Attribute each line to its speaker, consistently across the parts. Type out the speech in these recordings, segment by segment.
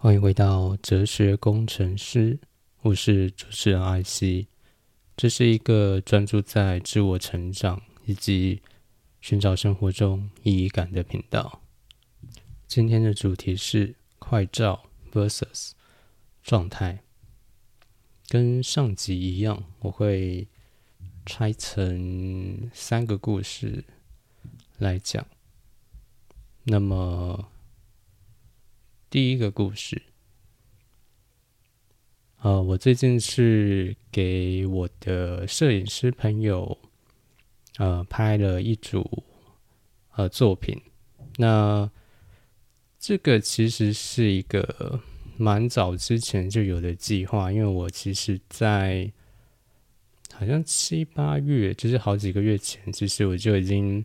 Speaker 1: 欢迎回到哲学工程师，我是主持人艾希。这是一个专注在自我成长以及寻找生活中意义感的频道。今天的主题是快照 vs 状态。跟上集一样，我会拆成三个故事来讲。那么，第一个故事，呃，我最近是给我的摄影师朋友，呃，拍了一组呃作品。那这个其实是一个。蛮早之前就有的计划，因为我其实，在好像七八月，就是好几个月前，其实我就已经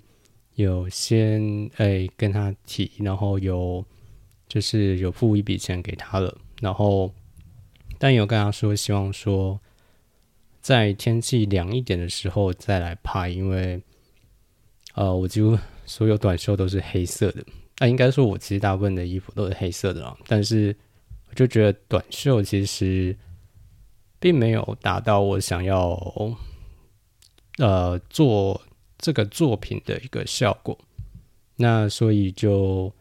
Speaker 1: 有先诶跟他提，然后有就是有付一笔钱给他了，然后但有跟他说，希望说在天气凉一点的时候再来拍，因为呃，我几乎所有短袖都是黑色的，那应该说我其实大部分的衣服都是黑色的啦，但是我。就觉得短袖其实并没有达到我想要呃做这个作品的一个效果，那所以就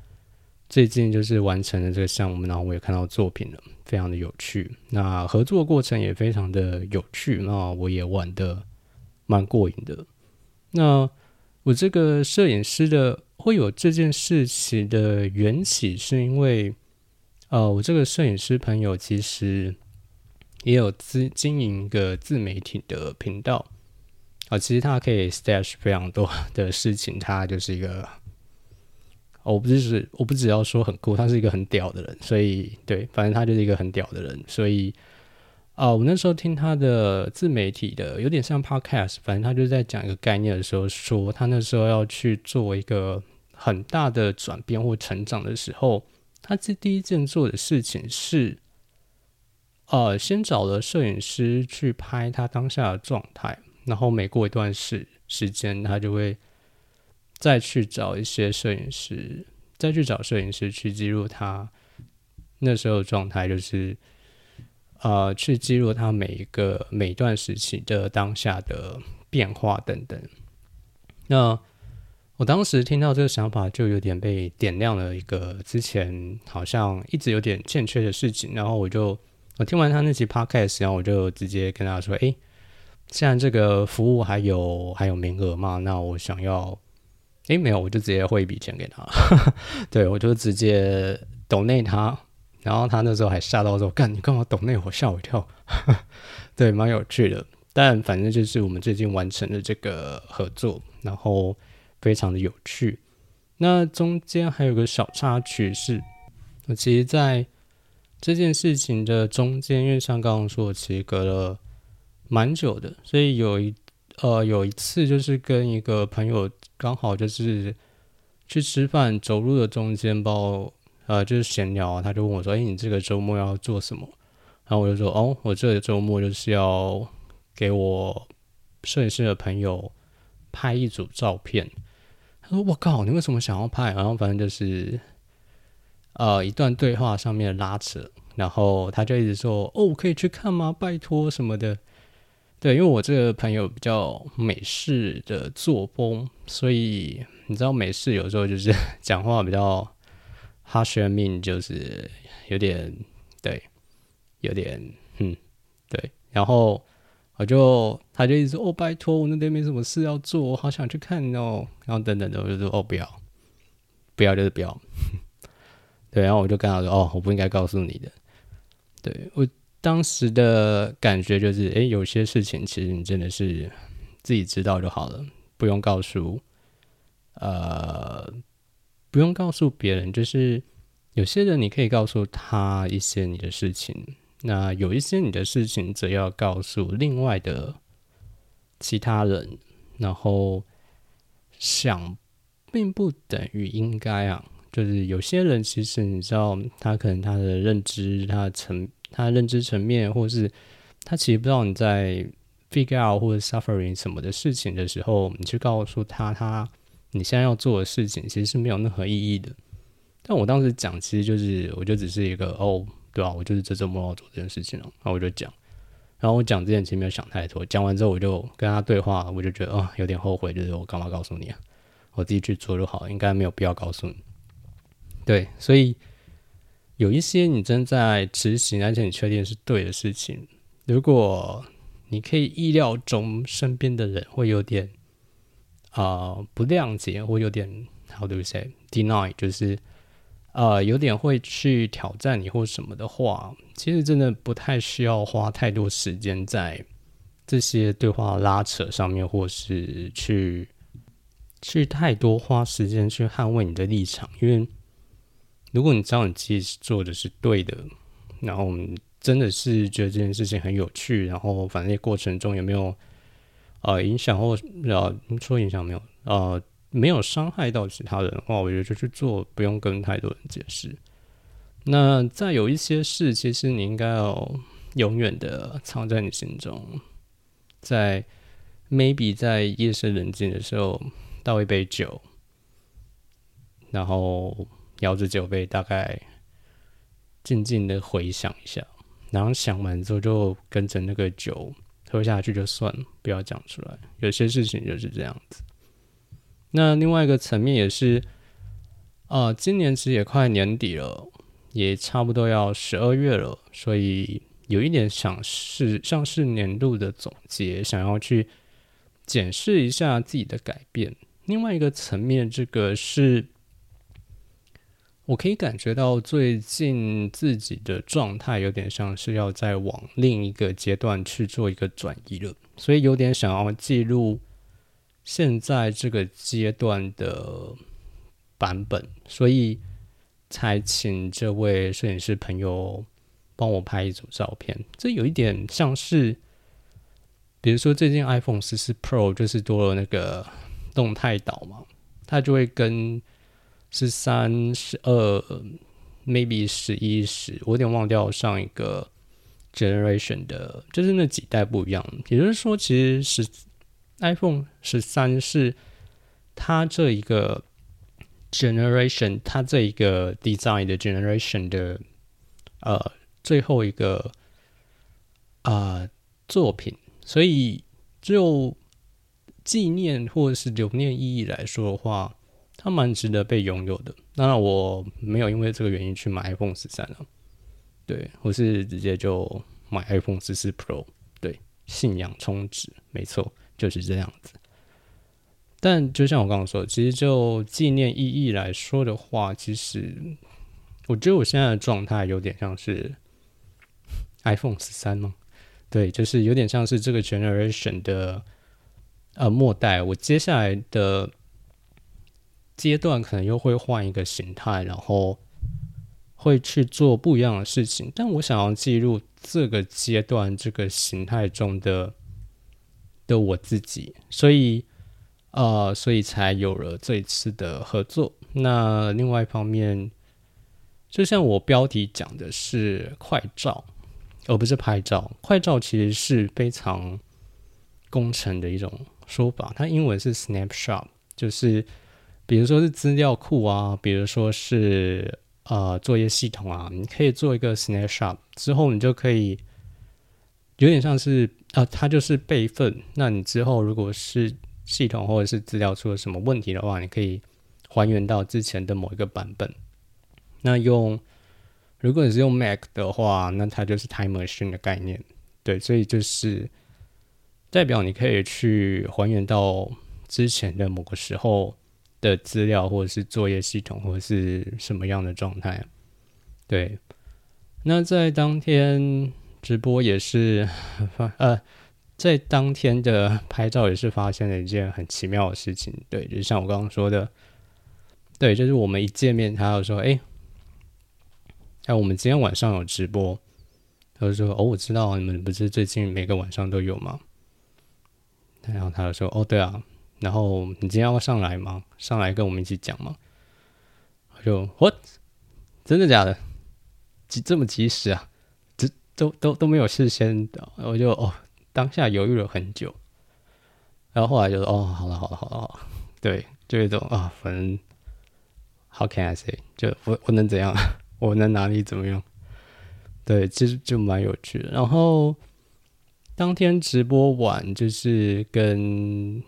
Speaker 1: 最近就是完成了这个项目，然后我也看到作品了，非常的有趣。那合作过程也非常的有趣，那我也玩的蛮过瘾的。那我这个摄影师的会有这件事情的缘起，是因为。呃，我这个摄影师朋友其实也有自经营一个自媒体的频道啊，其实他可以 stash 非常多的事情，他就是一个，我不是我不只要说很酷，他是一个很屌的人，所以对，反正他就是一个很屌的人，所以啊，我那时候听他的自媒体的有点像 podcast，反正他就在讲一个概念的时候，说他那时候要去做一个很大的转变或成长的时候。他这第一件做的事情是，呃，先找了摄影师去拍他当下的状态，然后每过一段时时间，他就会再去找一些摄影师，再去找摄影师去记录他那时候状态，就是呃，去记录他每一个每段时期的当下的变化等等。那我当时听到这个想法，就有点被点亮了一个之前好像一直有点欠缺的事情。然后我就我听完他那期 podcast，然后我就直接跟他说：“哎，现在这个服务还有还有名额吗？那我想要……哎，没有，我就直接汇一笔钱给他。对我就直接抖内他，然后他那时候还吓到说：‘干，你干嘛抖内我？’吓我一跳。对，蛮有趣的。但反正就是我们最近完成了这个合作，然后。非常的有趣。那中间还有个小插曲是，我其实在这件事情的中间，因为像刚刚说，我其实隔了蛮久的，所以有一呃有一次就是跟一个朋友刚好就是去吃饭，走路的中间，包呃就是闲聊，他就问我说：“哎，你这个周末要做什么？”然后我就说：“哦，我这个周末就是要给我摄影师的朋友拍一组照片。”他说我靠，你为什么想要拍？然后反正就是，呃，一段对话上面的拉扯，然后他就一直说：“哦，可以去看吗？拜托什么的。”对，因为我这个朋友比较美式的作风，所以你知道美式有时候就是 讲话比较 harsh mean，就是有点对，有点嗯，对，然后。我就他就一直说哦，拜托，我那边没什么事要做，我好想去看哦。然后等等的，我就说哦，不要，不要就是不要。对，然后我就跟他说哦，我不应该告诉你的。对我当时的感觉就是，诶，有些事情其实你真的是自己知道就好了，不用告诉，呃，不用告诉别人。就是有些人你可以告诉他一些你的事情。那有一些你的事情，则要告诉另外的其他人，然后想并不等于应该啊。就是有些人其实你知道，他可能他的认知、他的层、他认知层面，或是他其实不知道你在 figure out 或者 suffering 什么的事情的时候，你去告诉他他你现在要做的事情，其实是没有任何意义的。但我当时讲，其实就是我就只是一个哦，对啊，我就是这周末要做这件事情了，然后我就讲，然后我讲之前其实没有想太多，讲完之后我就跟他对话，我就觉得啊有点后悔，就是我干嘛告诉你啊？我自己去做就好了，应该没有必要告诉你。对，所以有一些你正在执行，而且你确定是对的事情，如果你可以意料中身边的人会有点啊不谅解，或有点 how do you say deny，就是呃有点会去挑战你或什么的话，其实真的不太需要花太多时间在这些对话拉扯上面，或是去。去太多花时间去捍卫你的立场，因为如果你知道你自己做的是对的，然后真的是觉得这件事情很有趣，然后反正过程中有没有呃影响或呃说影响没有呃没有伤害到其他人的话，我觉得就去做，不用跟太多人解释。那再有一些事，其实你应该要永远的藏在你心中，在 maybe 在夜深人静的时候。倒一杯酒，然后摇着酒杯，大概静静的回想一下，然后想完之后就跟着那个酒喝下去就算了，不要讲出来。有些事情就是这样子。那另外一个层面也是，啊，今年其实也快年底了，也差不多要十二月了，所以有一点想是像是年度的总结，想要去检视一下自己的改变。另外一个层面，这个是我可以感觉到最近自己的状态有点像是要再往另一个阶段去做一个转移了，所以有点想要记录现在这个阶段的版本，所以才请这位摄影师朋友帮我拍一组照片。这有一点像是，比如说最近 iPhone 十四 Pro 就是多了那个。动态岛嘛，它就会跟十三、十二，maybe 十一、十，我有点忘掉上一个 generation 的，就是那几代不一样。也就是说，其实是 iPhone 十三是它这一个 generation，它这一个 design 的 generation 的呃最后一个啊作品，所以就。纪念或者是留念意义来说的话，它蛮值得被拥有的。当然，我没有因为这个原因去买 iPhone 十三了，对我是直接就买 iPhone 十四 Pro。对，信仰充值，没错，就是这样子。但就像我刚刚说，其实就纪念意义来说的话，其实我觉得我现在的状态有点像是 iPhone 十三吗？对，就是有点像是这个 generation 的。呃，末代，我接下来的阶段可能又会换一个形态，然后会去做不一样的事情。但我想要记录这个阶段这个形态中的的我自己，所以呃，所以才有了这一次的合作。那另外一方面，就像我标题讲的是快照，而不是拍照。快照其实是非常工程的一种。说法，它英文是 snapshot，就是比如说是资料库啊，比如说是呃作业系统啊，你可以做一个 snapshot 之后，你就可以有点像是啊，它就是备份。那你之后如果是系统或者是资料出了什么问题的话，你可以还原到之前的某一个版本。那用如果你是用 Mac 的话，那它就是 Time Machine 的概念，对，所以就是。代表你可以去还原到之前的某个时候的资料，或者是作业系统，或者是什么样的状态。对，那在当天直播也是发呃，在当天的拍照也是发现了一件很奇妙的事情。对，就像我刚刚说的，对，就是我们一见面，他就说：“哎，哎，我们今天晚上有直播。”他就说：“哦，我知道你们不是最近每个晚上都有吗？”然后他就说：“哦，对啊，然后你今天要上来吗？上来跟我们一起讲吗？”我就 “What？真的假的？及这么及时啊？这都都都没有事先的。”我就哦，当下犹豫了很久，然后后来就说：“哦，好了好了好了，对，就一种啊，反正 How can I say？就我我能怎样？我能哪里怎么样？对，其实就蛮有趣的。然后当天直播完，就是跟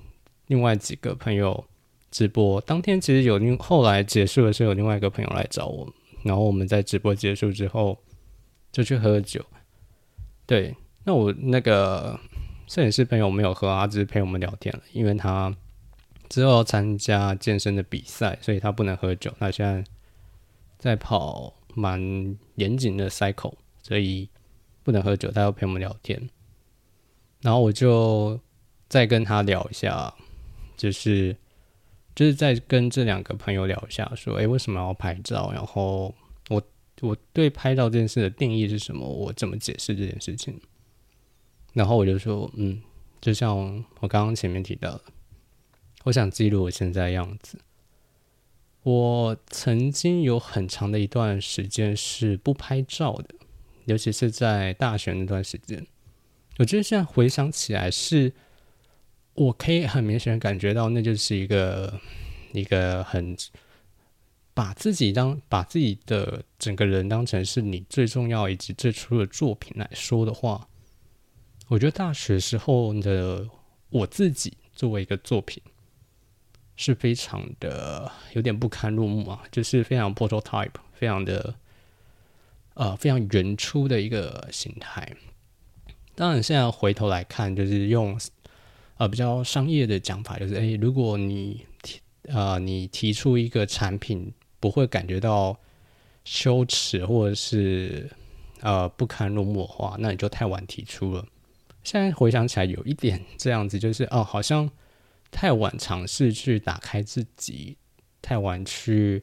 Speaker 1: 另外几个朋友直播。当天其实有另后来结束的时候，有另外一个朋友来找我，然后我们在直播结束之后就去喝酒。对，那我那个摄影师朋友没有喝啊，只是陪我们聊天了，因为他。之后要参加健身的比赛，所以他不能喝酒。他现在在跑蛮严谨的 cycle，所以不能喝酒。他要陪我们聊天，然后我就再跟他聊一下，就是就是在跟这两个朋友聊一下，说：“哎，为什么要拍照？然后我我对拍照这件事的定义是什么？我怎么解释这件事情？”然后我就说：“嗯，就像我刚刚前面提到的。”我想记录我现在样子。我曾经有很长的一段时间是不拍照的，尤其是在大学那段时间。我觉得现在回想起来，是我可以很明显感觉到，那就是一个一个很把自己当把自己的整个人当成是你最重要以及最初的作品来说的话，我觉得大学时候的我自己作为一个作品。是非常的有点不堪入目啊，就是非常 prototype，非常的呃非常原初的一个形态。当然，现在回头来看，就是用呃比较商业的讲法，就是诶，如果你提呃你提出一个产品不会感觉到羞耻或者是呃不堪入目的话，那你就太晚提出了。现在回想起来，有一点 这样子，就是哦，好像。太晚尝试去打开自己，太晚去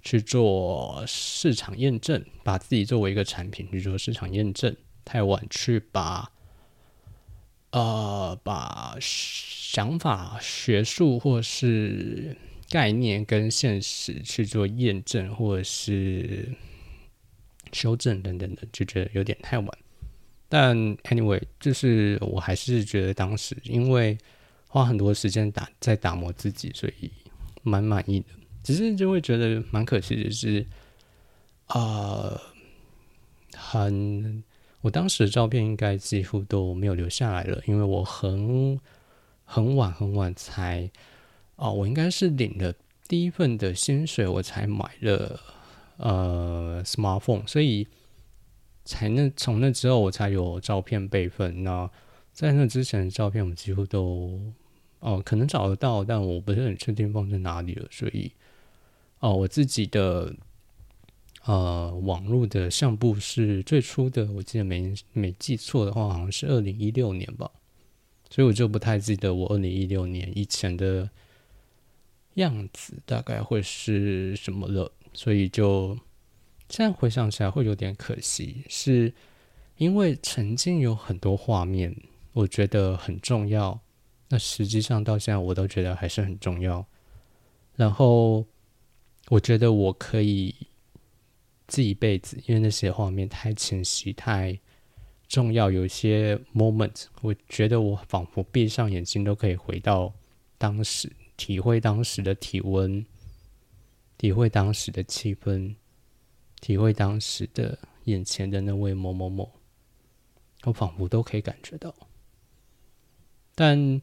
Speaker 1: 去做市场验证，把自己作为一个产品去做市场验证，太晚去把呃把想法、学术或是概念跟现实去做验证，或者是修正等等的，就觉得有点太晚。但 anyway，就是我还是觉得当时因为。花很多时间打在打磨自己，所以蛮满意的。只是就会觉得蛮可惜的是，啊，很我当时照片应该几乎都没有留下来了，因为我很很晚很晚才哦，我应该是领了第一份的薪水，我才买了呃 smartphone，所以才那从那之后我才有照片备份。那在那之前的照片，我几乎都。哦，可能找得到，但我不是很确定放在哪里了。所以，哦，我自己的呃网络的相簿是最初的，我记得没没记错的话，好像是二零一六年吧。所以我就不太记得我二零一六年以前的样子大概会是什么了。所以就现在回想起来会有点可惜，是因为曾经有很多画面，我觉得很重要。那实际上到现在我都觉得还是很重要。然后我觉得我可以记一辈子，因为那些画面太清晰、太重要。有一些 moment，我觉得我仿佛闭上眼睛都可以回到当时，体会当时的体温，体会当时的气氛，体会当时的眼前的那位某某某，我仿佛都可以感觉到。但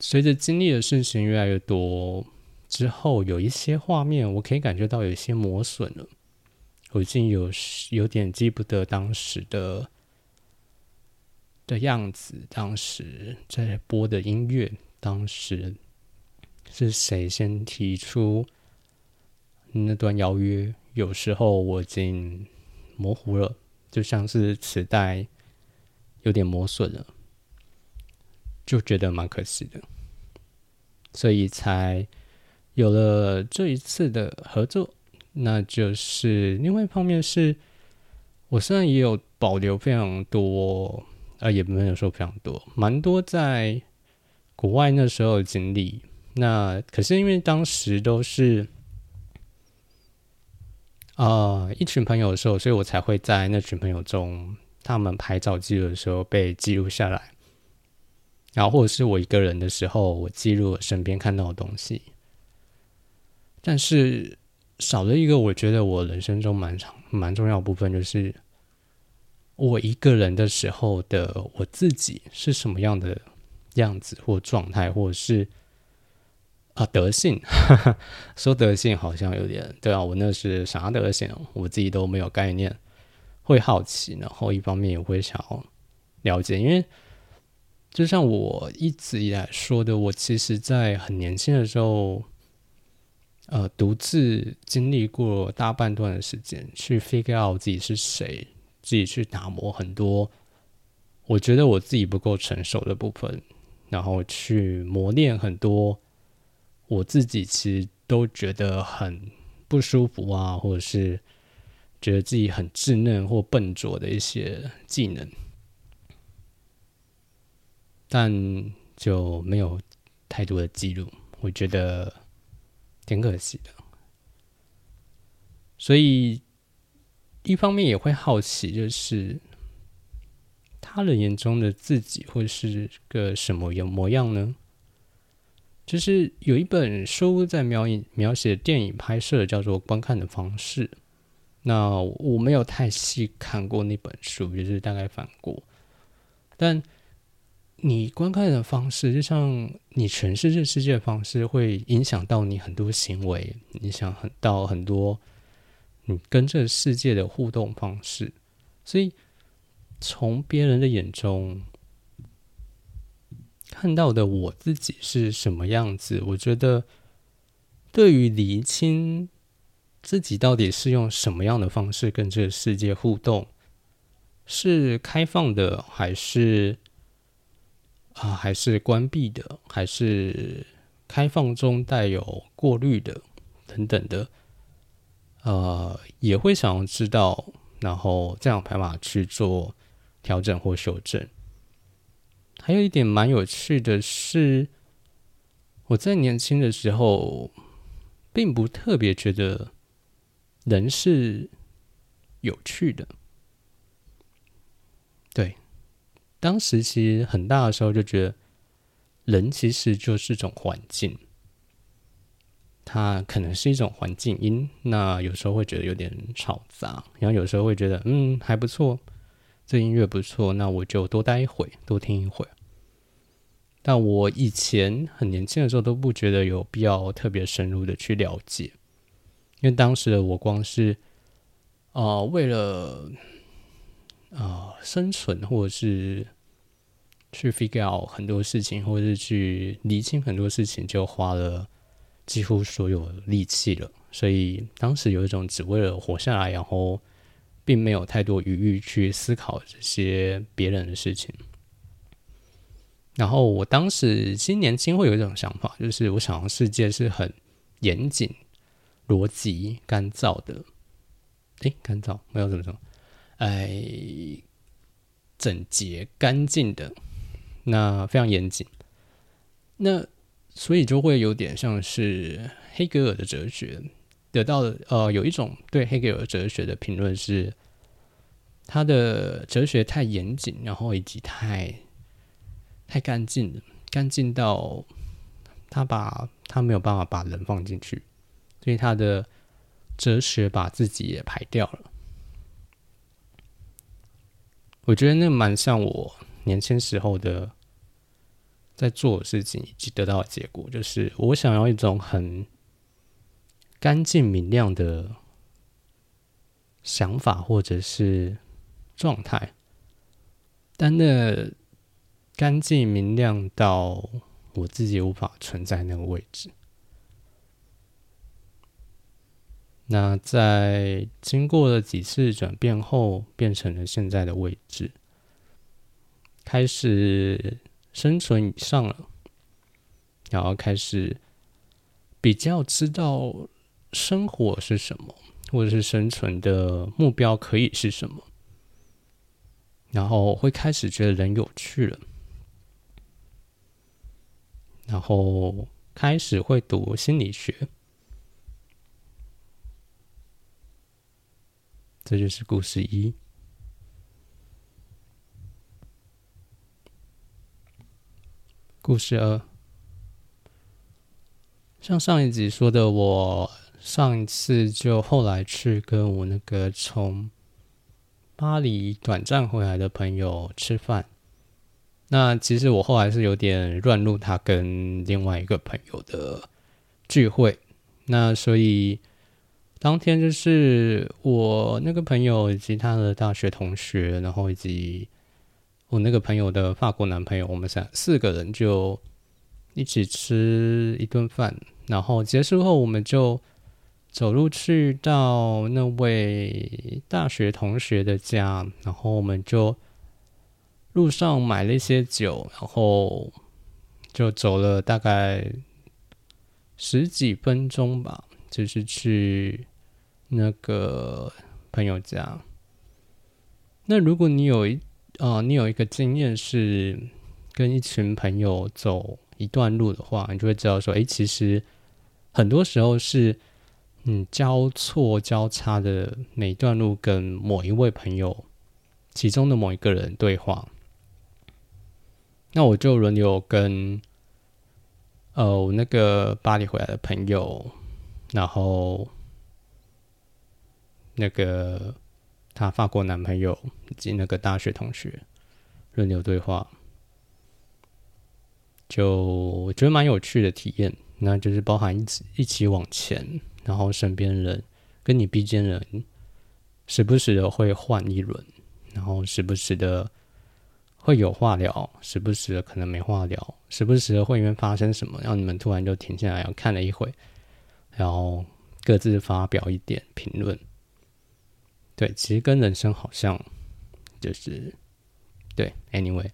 Speaker 1: 随着经历的事情越来越多之后，有一些画面我可以感觉到有一些磨损了。我已经有有点记不得当时的的样子，当时在播的音乐，当时是谁先提出那段邀约？有时候我已经模糊了，就像是磁带有点磨损了。就觉得蛮可惜的，所以才有了这一次的合作。那就是另外一方面是，我虽然也有保留非常多，啊，也没有说非常多，蛮多在国外那时候的经历。那可是因为当时都是啊一群朋友的时候，所以我才会在那群朋友中，他们拍照记录的时候被记录下来。然后或者是我一个人的时候，我记录身边看到的东西。但是少了一个，我觉得我人生中蛮长、蛮重要部分，就是我一个人的时候的我自己是什么样的样子或状态，或者是啊德性。说德性好像有点对啊，我那是啥德性，我自己都没有概念，会好奇，然后一方面也会想要了解，因为。就像我一直以来说的，我其实，在很年轻的时候，呃，独自经历过大半段的时间，去 figure out 自己是谁，自己去打磨很多，我觉得我自己不够成熟的部分，然后去磨练很多，我自己其实都觉得很不舒服啊，或者是觉得自己很稚嫩或笨拙的一些技能。但就没有太多的记录，我觉得挺可惜的。所以一方面也会好奇，就是他人眼中的自己会是个什么样模样呢？就是有一本书在描描写电影拍摄，叫做《观看的方式》。那我没有太细看过那本书，就是大概翻过，但。你观看的方式，就像你诠释这世界的方式，会影响到你很多行为，影响很到很多你跟这个世界的互动方式。所以，从别人的眼中看到的我自己是什么样子，我觉得对于厘清自己到底是用什么样的方式跟这个世界互动，是开放的还是？啊，还是关闭的，还是开放中带有过滤的，等等的，呃，也会想要知道，然后这样排码去做调整或修正。还有一点蛮有趣的是，我在年轻的时候，并不特别觉得人是有趣的，对。当时其实很大的时候就觉得，人其实就是一种环境，它可能是一种环境音。那有时候会觉得有点吵杂，然后有时候会觉得嗯还不错，这音乐不错，那我就多待一会，多听一会。但我以前很年轻的时候都不觉得有必要特别深入的去了解，因为当时的我光是啊为了。啊，生存或者是去 figure out 很多事情，或者是去理清很多事情，就花了几乎所有力气了。所以当时有一种只为了活下来，然后并没有太多余裕去思考这些别人的事情。然后我当时今年轻会有一种想法，就是我想要世界是很严谨、逻辑、干燥的。诶，干燥没有怎么说。哎，整洁干净的，那非常严谨。那所以就会有点像是黑格尔的哲学得到的。呃，有一种对黑格尔哲学的评论是，他的哲学太严谨，然后以及太太干净了，干净到他把他没有办法把人放进去，所以他的哲学把自己也排掉了。我觉得那蛮像我年轻时候的在做的事情以及得到的结果，就是我想要一种很干净明亮的想法或者是状态，但那干净明亮到我自己无法存在那个位置。那在经过了几次转变后，变成了现在的位置，开始生存以上了，然后开始比较知道生活是什么，或者是生存的目标可以是什么，然后会开始觉得人有趣了，然后开始会读心理学。这就是故事一。故事二，像上一集说的，我上一次就后来去跟我那个从巴黎短暂回来的朋友吃饭。那其实我后来是有点乱入他跟另外一个朋友的聚会。那所以当天就是我那个朋友以及他的大学同学，然后以及我那个朋友的法国男朋友，我们三四个人就。一起吃一顿饭，然后结束后，我们就走路去到那位大学同学的家，然后我们就路上买了一些酒，然后就走了大概十几分钟吧，就是去那个朋友家。那如果你有一啊，你有一个经验是跟一群朋友走。一段路的话，你就会知道说，哎，其实很多时候是嗯交错交叉的每段路跟某一位朋友其中的某一个人对话。那我就轮流跟呃我那个巴黎回来的朋友，然后那个他法国男朋友以及那个大学同学轮流对话。就我觉得蛮有趣的体验，那就是包含一起一起往前，然后身边人跟你并肩人，时不时的会换一轮，然后时不时的会有话聊，时不时的可能没话聊，时不时的会因为发生什么，让你们突然就停下来，看了一会，然后各自发表一点评论。对，其实跟人生好像就是对，anyway。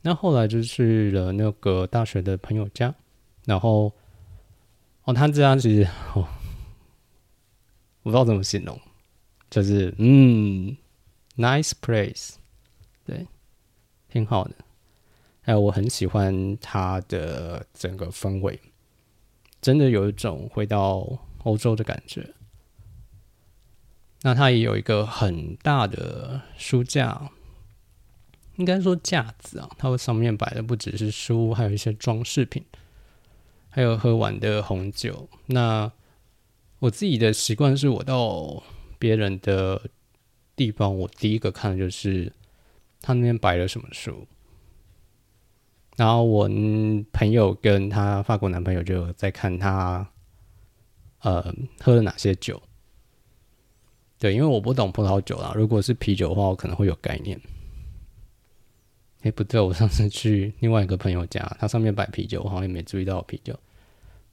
Speaker 1: 那后来就去了那个大学的朋友家，然后哦，他这样其实哦，我不知道怎么形容，就是嗯，nice place，对，挺好的。还有我很喜欢他的整个氛围，真的有一种回到欧洲的感觉。那他也有一个很大的书架。应该说架子啊，它上面摆的不只是书，还有一些装饰品，还有喝完的红酒。那我自己的习惯是，我到别人的地方，我第一个看的就是他那边摆了什么书。然后我朋友跟他法国男朋友就在看他，呃，喝了哪些酒。对，因为我不懂葡萄酒啦，如果是啤酒的话，我可能会有概念。哎，不对，我上次去另外一个朋友家，他上面摆啤酒，我好像也没注意到啤酒。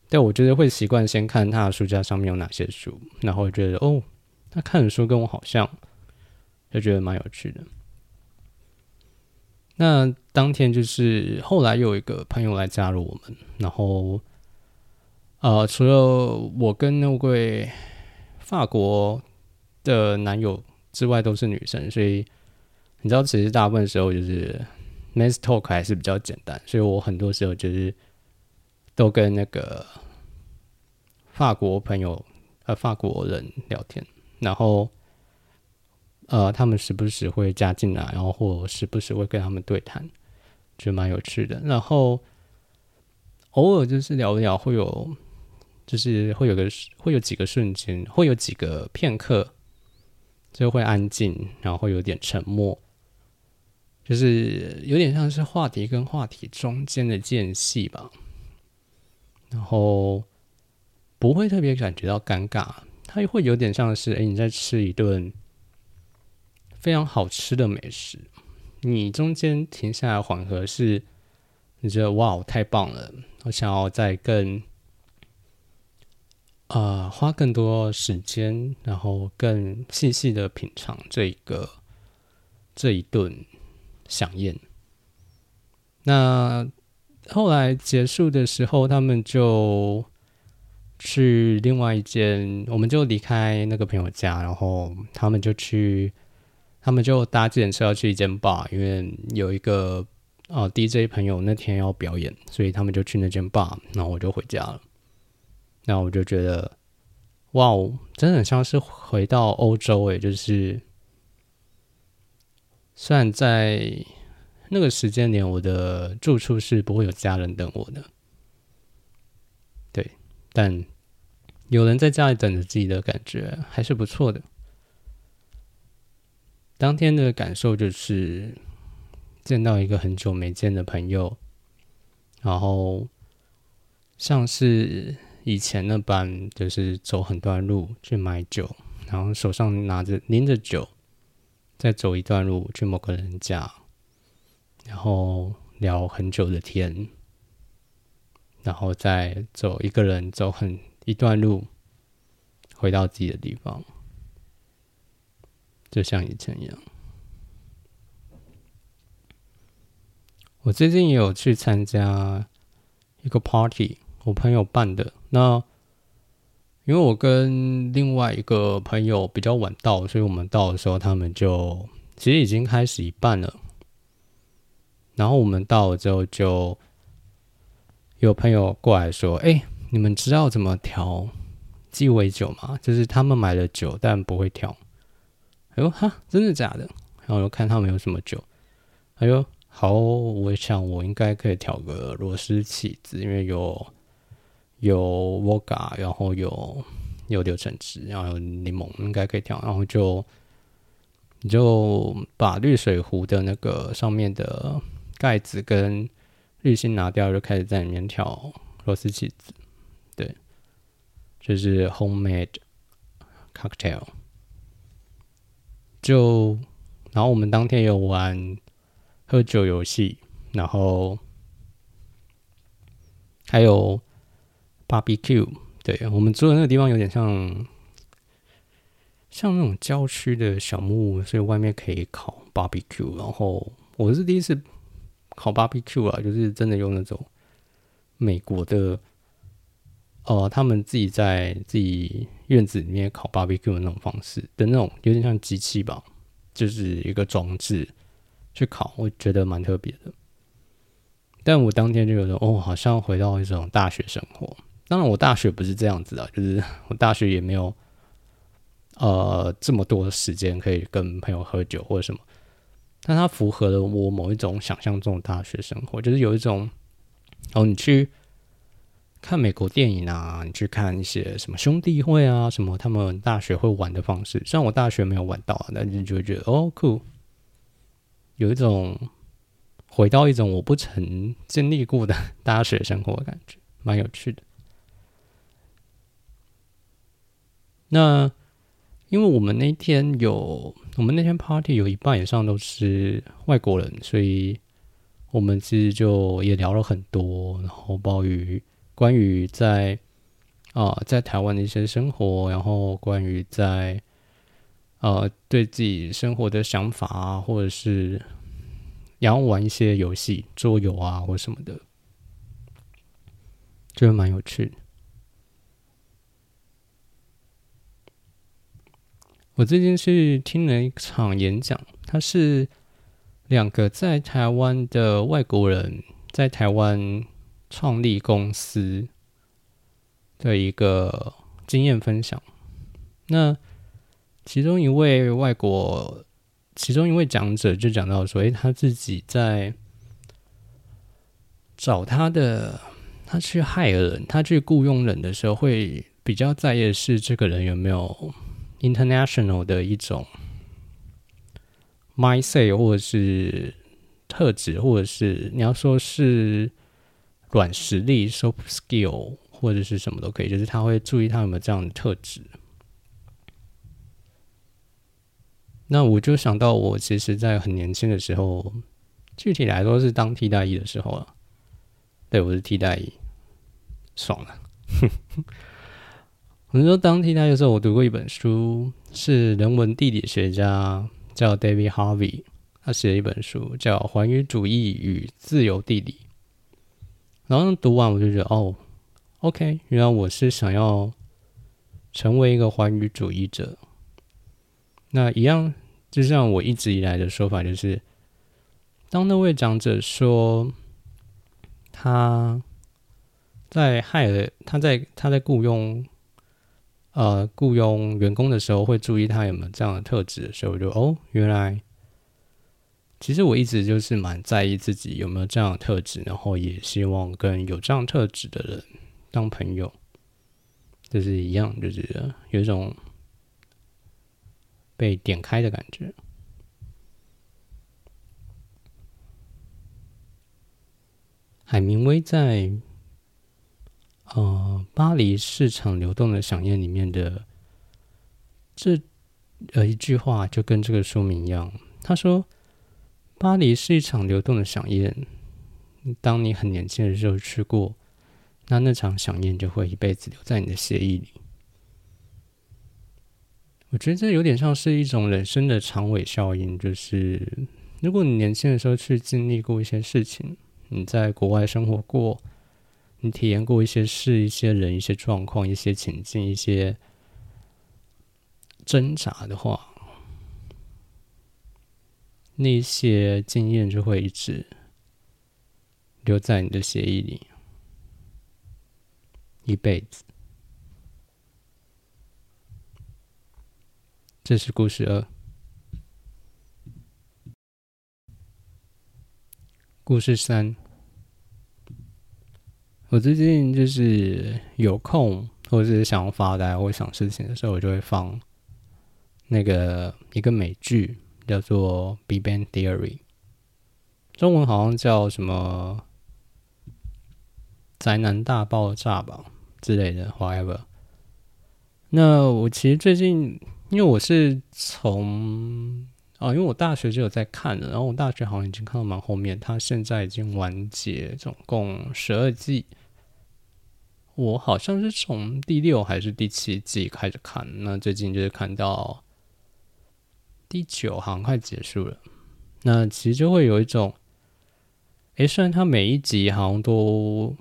Speaker 1: 但我觉得会习惯先看他的书架上面有哪些书，然后觉得哦，他看的书跟我好像，就觉得蛮有趣的。那当天就是后来有一个朋友来加入我们，然后呃，除了我跟那位法国的男友之外，都是女生，所以你知道，其实大部分时候就是。Men's talk 还是比较简单，所以我很多时候就是都跟那个法国朋友呃法国人聊天，然后呃他们时不时会加进来，然后或时不时会跟他们对谈，觉得蛮有趣的。然后偶尔就是聊一聊，会有就是会有个会有几个瞬间，会有几个片刻就会安静，然后会有点沉默。就是有点像是话题跟话题中间的间隙吧，然后不会特别感觉到尴尬，它会有点像是哎你在吃一顿非常好吃的美食，你中间停下来缓和，是你觉得哇太棒了，我想要再更啊花更多时间，然后更细细的品尝这一个这一顿。响宴。那后来结束的时候，他们就去另外一间，我们就离开那个朋友家，然后他们就去，他们就搭自行车要去一间 bar，因为有一个啊 DJ 朋友那天要表演，所以他们就去那间 bar，然后我就回家了。那我就觉得，哇哦，真的很像是回到欧洲诶，就是。虽然在那个时间点，我的住处是不会有家人等我的，对，但有人在家里等着自己的感觉还是不错的。当天的感受就是见到一个很久没见的朋友，然后像是以前那般，就是走很段路去买酒，然后手上拿着拎着酒，再走一段路去某个人家，然后聊很久的天，然后再走一个人走很一段路，回到自己的地方。就像以前一样，我最近也有去参加一个 party，我朋友办的。那因为我跟另外一个朋友比较晚到，所以我们到的时候，他们就其实已经开始一半了。然后我们到了之后，就有朋友过来说：“哎，你们知道怎么调鸡尾酒吗？就是他们买了酒，但不会调。”哎呦哈，真的假的？然后看他们有什么酒。哎呦，好，我想我应该可以调个螺丝起子，因为有有 vodka，然后有有柳橙汁，然后有柠檬，应该可以调。然后就你就把滤水壶的那个上面的盖子跟滤芯拿掉，就开始在里面调螺丝起子。对，就是 homemade cocktail。就，然后我们当天有玩喝酒游戏，然后还有 barbecue。对我们住的那个地方有点像，像那种郊区的小木屋，所以外面可以烤 barbecue。然后我是第一次烤 barbecue 啊，就是真的用那种美国的。呃，他们自己在自己院子里面烤 barbecue 的那种方式的那种，有点像机器吧，就是一个装置去烤，我觉得蛮特别的。但我当天就觉得，哦，好像回到一种大学生活。当然，我大学不是这样子的，就是我大学也没有呃这么多时间可以跟朋友喝酒或者什么。但它符合了我某一种想象中的大学生活，就是有一种，哦，你去。看美国电影啊，你去看一些什么兄弟会啊，什么他们大学会玩的方式。虽然我大学没有玩到，但是就觉得哦酷，有一种回到一种我不曾经历过的大学生活的感觉，蛮有趣的。那因为我们那天有，我们那天 party 有一半以上都是外国人，所以我们其实就也聊了很多，然后关于。关于在啊，在台湾的一些生活，然后关于在呃对自己生活的想法啊，或者是然后玩一些游戏、桌游啊或什么的，就蛮有趣的。我最近是听了一场演讲，他是两个在台湾的外国人在台湾。创立公司的一个经验分享。那其中一位外国，其中一位讲者就讲到说：“诶，他自己在找他的，他去害人，他去雇佣人的时候，会比较在意的是这个人有没有 international 的一种 mindset，或者是特质，或者是你要说是。”软实力、soft skill 或者是什么都可以，就是他会注意他有没有这样的特质。那我就想到，我其实，在很年轻的时候，具体来说是当替代役的时候了。对，我是替代役，爽了。我说当替代役的时候，我读过一本书，是人文地理学家叫 David Harvey，他写了一本书叫《寰宇主义与自由地理》。然后读完我就觉得哦，OK，原来我是想要成为一个环宇主义者。那一样，就像我一直以来的说法，就是当那位长者说他在害了他在他在雇佣呃雇佣员工的时候，会注意他有没有这样的特质的时候，我就哦，原来。其实我一直就是蛮在意自己有没有这样的特质，然后也希望跟有这样特质的人当朋友。就是一样，就是有一种被点开的感觉。海明威在呃巴黎市场流动的响宴里面的这呃一句话，就跟这个书名一样。他说：“巴黎是一场流动的响宴，当你很年轻的时候去过，那那场响宴就会一辈子留在你的血液里。”我觉得这有点像是一种人生的长尾效应，就是如果你年轻的时候去经历过一些事情。你在国外生活过，你体验过一些事、一些人、一些状况、一些情境、一些挣扎的话，那些经验就会一直留在你的协议里，一辈子。这是故事二。故事三，我最近就是有空或者是想要发呆或想事情的时候，我就会放那个一个美剧，叫做《Bban Theory》，中文好像叫什么“宅男大爆炸”吧之类的，whatever。那我其实最近，因为我是从哦，因为我大学就有在看的，然后我大学好像已经看到蛮后面，它现在已经完结，总共十二季。我好像是从第六还是第七季开始看，那最近就是看到第九，好像快结束了。那其实就会有一种，哎，虽然它每一集好像都，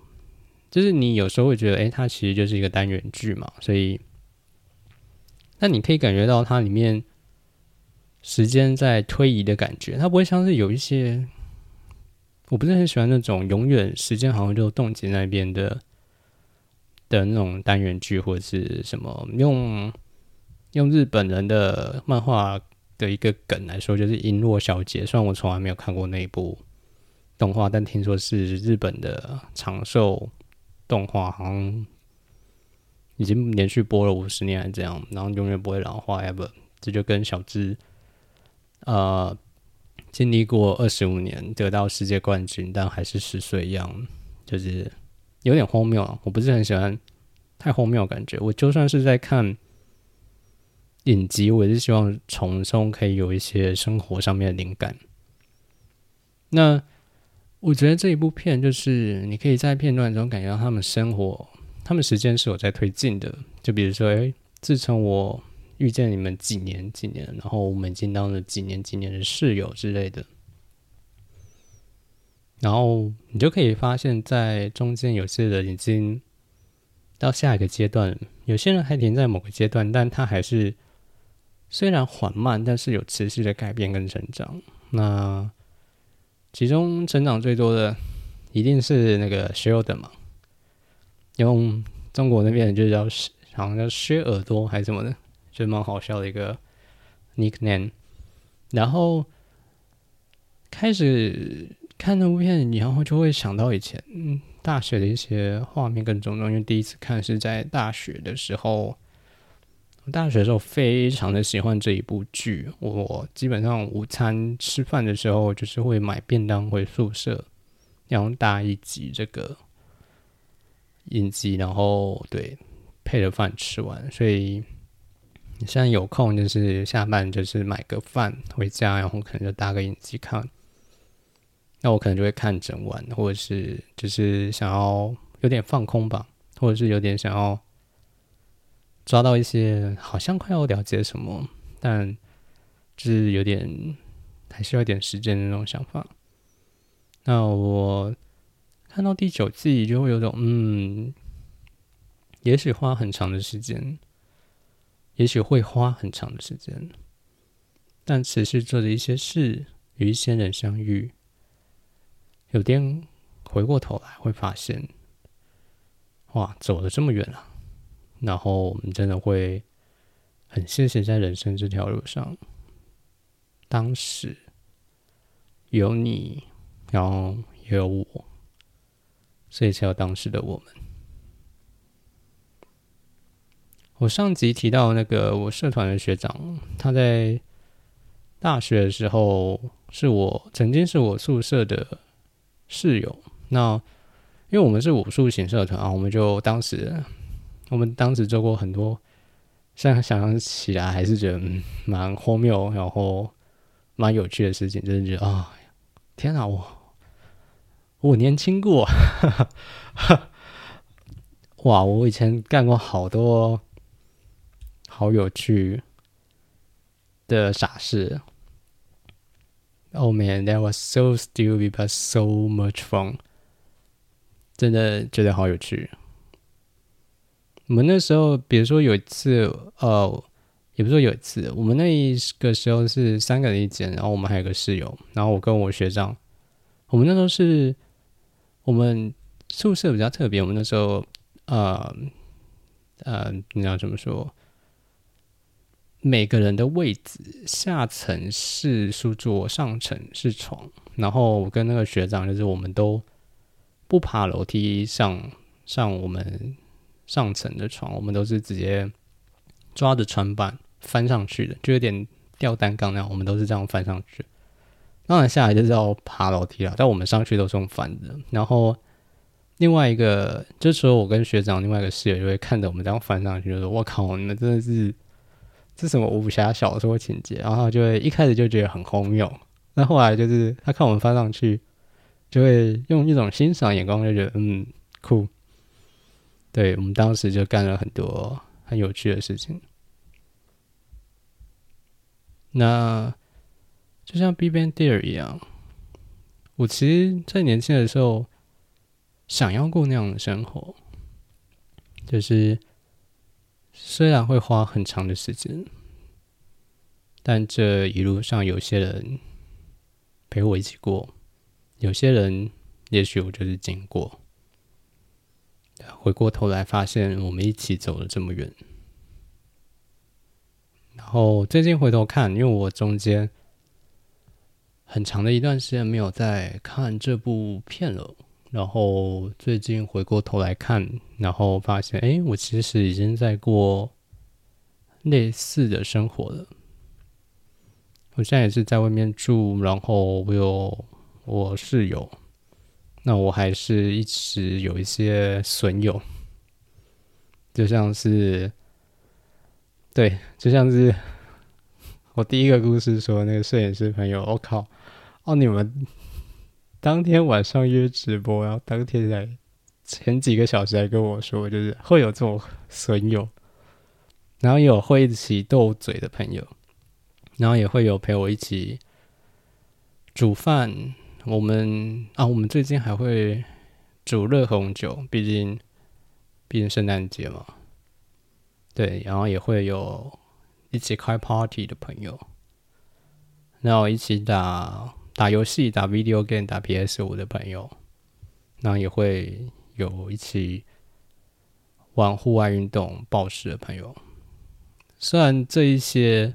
Speaker 1: 就是你有时候会觉得，哎，它其实就是一个单元剧嘛，所以，那你可以感觉到它里面。时间在推移的感觉，它不会像是有一些，我不是很喜欢那种永远时间好像就冻结那边的的那种单元剧或者是什么。用用日本人的漫画的一个梗来说，就是《璎珞小姐》。虽然我从来没有看过那一部动画，但听说是日本的长寿动画，好像已经连续播了五十年，这样，然后永远不会老化。ever，这就跟小智。呃，经历过二十五年得到世界冠军，但还是十岁一样，就是有点荒谬啊！我不是很喜欢太荒谬感觉。我就算是在看影集，我也是希望从中可以有一些生活上面的灵感。那我觉得这一部片，就是你可以在片段中感觉到他们生活，他们时间是有在推进的。就比如说，诶，自从我。遇见你们几年几年，然后我们已经当了几年几年的室友之类的，然后你就可以发现，在中间有些人已经到下一个阶段，有些人还停在某个阶段，但他还是虽然缓慢，但是有持续的改变跟成长。那其中成长最多的一定是那个薛尔的嘛，用中国那边就叫好像叫薛耳朵还是什么的。就蛮好笑的一个 nickname，然后开始看那部片，然后就会想到以前嗯大学的一些画面跟种种。因为第一次看是在大学的时候，大学的时候非常的喜欢这一部剧。我基本上午餐吃饭的时候，就是会买便当回宿舍，然后搭一集这个影集，然后对配着饭吃完，所以。你现在有空就是下班，就是买个饭回家，然后可能就搭个影集看。那我可能就会看整晚，或者是就是想要有点放空吧，或者是有点想要抓到一些好像快要了解什么，但就是有点还需要一点时间的那种想法。那我看到第九季就会有种嗯，也许花很长的时间。也许会花很长的时间，但持续做着一些事，与一些人相遇，有天回过头来会发现，哇，走了这么远了。然后我们真的会很谢谢在人生这条路上，当时有你，然后也有我，所以才有当时的我们。我上集提到那个我社团的学长，他在大学的时候是我曾经是我宿舍的室友。那因为我们是武术型社团啊，我们就当时我们当时做过很多，现在想想起来还是觉得蛮荒谬，然后蛮有趣的事情，真的觉得啊，天哪，我我年轻过，哇，我以前干过好多。好有趣的傻事！Oh man, that was so stupid but so much fun！真的觉得好有趣。我们那时候，比如说有一次，呃，也不是说有一次，我们那一个时候是三个人一间，然后我们还有个室友，然后我跟我学长，我们那时候是，我们宿舍比较特别，我们那时候，呃，呃，你要怎么说？每个人的位置，下层是书桌，上层是床。然后我跟那个学长，就是我们都不爬楼梯上上我们上层的床，我们都是直接抓着床板翻上去的，就有点吊单杠那样。我们都是这样翻上去。当然下来就是要爬楼梯了，但我们上去都是用翻的。然后另外一个，这时候我跟学长另外一个室友就会看着我们这样翻上去，就说：“我靠，你们真的是。”是什么武侠小说情节？然后就会一开始就觉得很荒谬，那后来就是他看我们翻上去，就会用一种欣赏眼光，就觉得嗯酷。对我们当时就干了很多很有趣的事情。那就像 B Ban Deer 一样，我其实，在年轻的时候想要过那样的生活，就是。虽然会花很长的时间，但这一路上有些人陪我一起过，有些人也许我就是经过。回过头来发现，我们一起走了这么远。然后最近回头看，因为我中间很长的一段时间没有在看这部片了。然后最近回过头来看，然后发现，哎，我其实已经在过类似的生活了。我现在也是在外面住，然后我有我室友，那我还是一直有一些损友，就像是，对，就像是我第一个故事说那个摄影师朋友，我靠，哦，你们。当天晚上约直播，然后当天在前几个小时还跟我说，就是会有这种损友，然后有会一起斗嘴的朋友，然后也会有陪我一起煮饭。我们啊，我们最近还会煮热红酒，毕竟毕竟圣诞节嘛。对，然后也会有一起开 party 的朋友，然后一起打。打游戏、打 video game、打 PS 五的朋友，那也会有一起玩户外运动、暴食的朋友。虽然这一些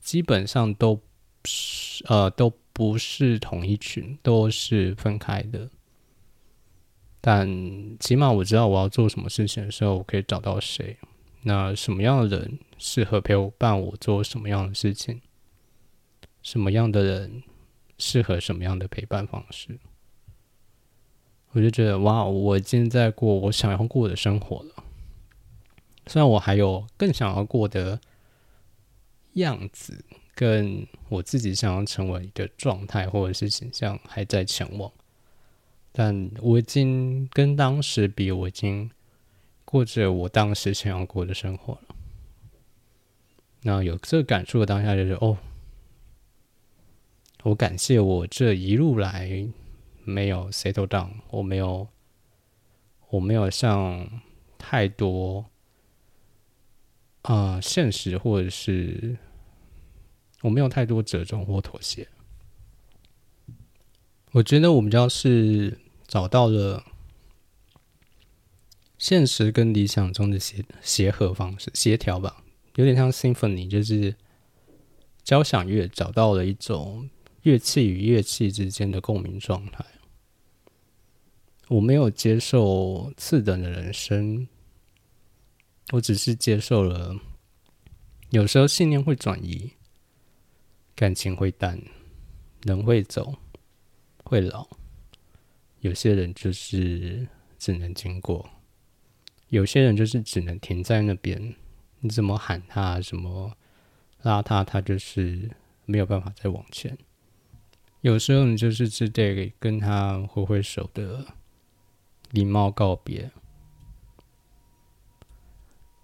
Speaker 1: 基本上都是呃都不是同一群，都是分开的，但起码我知道我要做什么事情的时候，我可以找到谁。那什么样的人适合陪我伴我做什么样的事情？什么样的人？适合什么样的陪伴方式？我就觉得哇，我已经在过我想要过的生活了。虽然我还有更想要过的样子，跟我自己想要成为的状态或者是形象还在前往，但我已经跟当时比，我已经过着我当时想要过的生活了。那有这个感触的当下，就是哦。我感谢我这一路来没有 settle down，我没有，我没有像太多啊现实或者是我没有太多折中或妥协。我觉得我们家是找到了现实跟理想中的协协和方式，协调吧，有点像 symphony，就是交响乐找到了一种。乐器与乐器之间的共鸣状态，我没有接受次等的人生，我只是接受了，有时候信念会转移，感情会淡，人会走，会老。有些人就是只能经过，有些人就是只能停在那边。你怎么喊他，什么拉他，他就是没有办法再往前。有时候你就是只得跟他挥挥手的礼貌告别。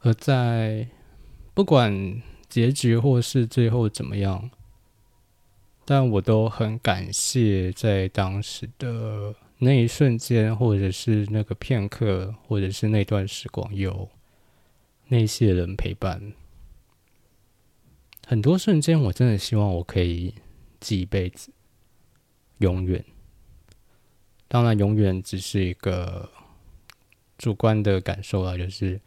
Speaker 1: 而在不管结局或是最后怎么样，但我都很感谢在当时的那一瞬间，或者是那个片刻，或者是那段时光有。那些人陪伴，很多瞬间，我真的希望我可以记一辈子，永远。当然，永远只是一个主观的感受了，就是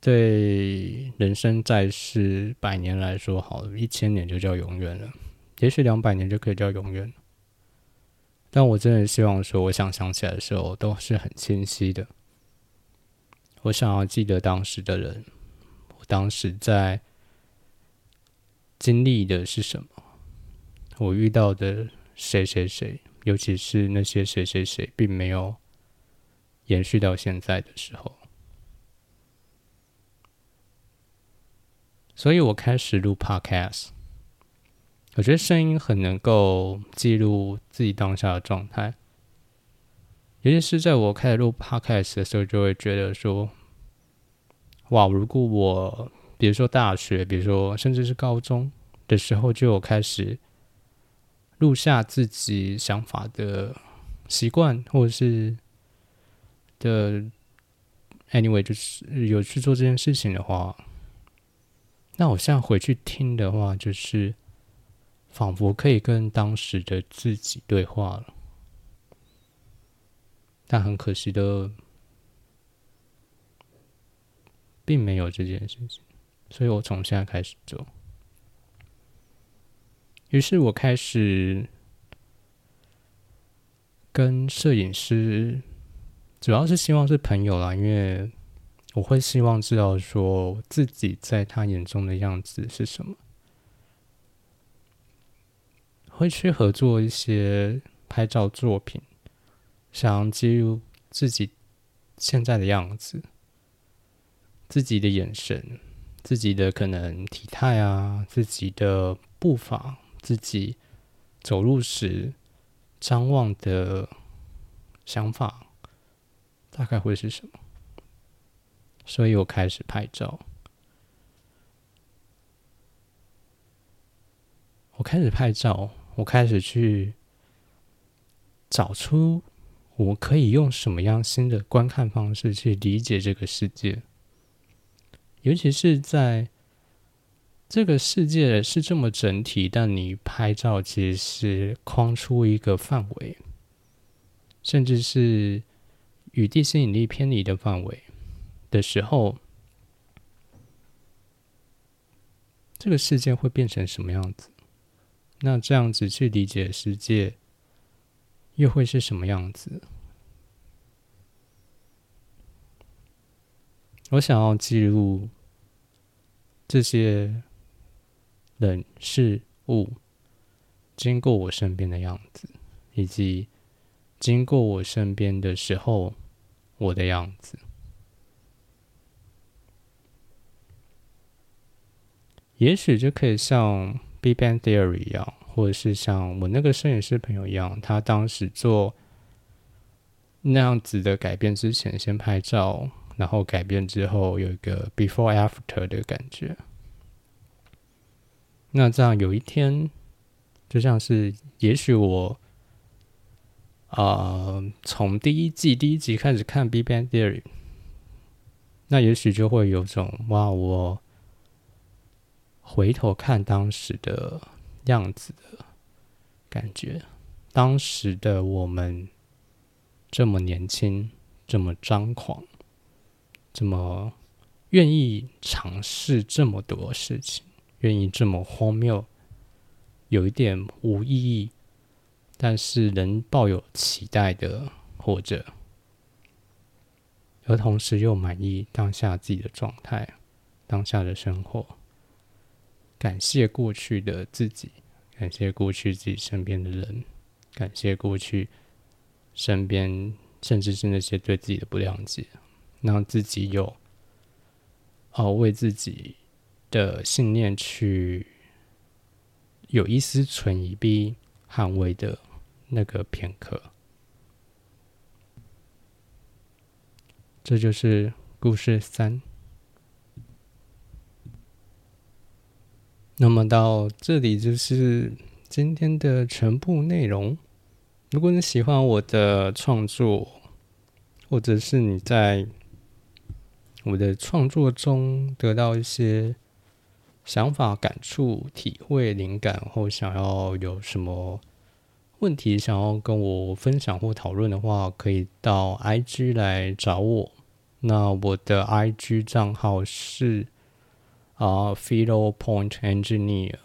Speaker 1: 对人生在世百年来说，好一千年就叫永远了，也许两百年就可以叫永远。但我真的希望说，我想想起来的时候，都是很清晰的。我想要记得当时的人，我当时在经历的是什么，我遇到的谁谁谁，尤其是那些谁谁谁，并没有延续到现在的时候，所以我开始录 Podcast。我觉得声音很能够记录自己当下的状态。尤其是在我开始录 podcast 的时候，就会觉得说：“哇，如果我比如说大学，比如说甚至是高中的时候，就有开始录下自己想法的习惯，或者是的 anyway，就是有去做这件事情的话，那我现在回去听的话，就是仿佛可以跟当时的自己对话了。”但很可惜的，并没有这件事情，所以我从现在开始做。于是我开始跟摄影师，主要是希望是朋友啦，因为我会希望知道说自己在他眼中的样子是什么，会去合作一些拍照作品。想记录自己现在的样子，自己的眼神，自己的可能体态啊，自己的步伐，自己走路时张望的想法，大概会是什么？所以我开始拍照，我开始拍照，我开始去找出。我可以用什么样新的观看方式去理解这个世界？尤其是在这个世界是这么整体，但你拍照其实是框出一个范围，甚至是与地心引力偏离的范围的时候，这个世界会变成什么样子？那这样子去理解世界？又会是什么样子？我想要记录这些人事物经过我身边的样子，以及经过我身边的时候我的样子。也许就可以像 Bban Theory 一样。或者是像我那个摄影师朋友一样，他当时做那样子的改变之前，先拍照，然后改变之后有一个 before after 的感觉。那这样有一天，就像是也许我啊，从第一季第一集开始看《Bban Theory》，那也许就会有种哇，我回头看当时的。样子感觉，当时的我们这么年轻，这么张狂，这么愿意尝试这么多事情，愿意这么荒谬，有一点无意义，但是仍抱有期待的，活着而同时又满意当下自己的状态、当下的生活。感谢过去的自己，感谢过去自己身边的人，感谢过去身边甚至是那些对自己的不谅解，让自己有哦为自己的信念去有一丝存疑、必捍卫的那个片刻。这就是故事三。那么到这里就是今天的全部内容。如果你喜欢我的创作，或者是你在我的创作中得到一些想法、感触、体会、灵感，或想要有什么问题想要跟我分享或讨论的话，可以到 IG 来找我。那我的 IG 账号是。啊 f i d o Point Engineer，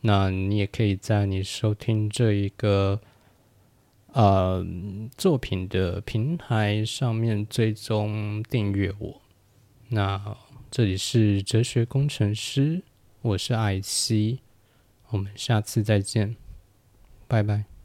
Speaker 1: 那你也可以在你收听这一个呃作品的平台上面追踪订阅我。那这里是哲学工程师，我是艾希，我们下次再见，拜拜。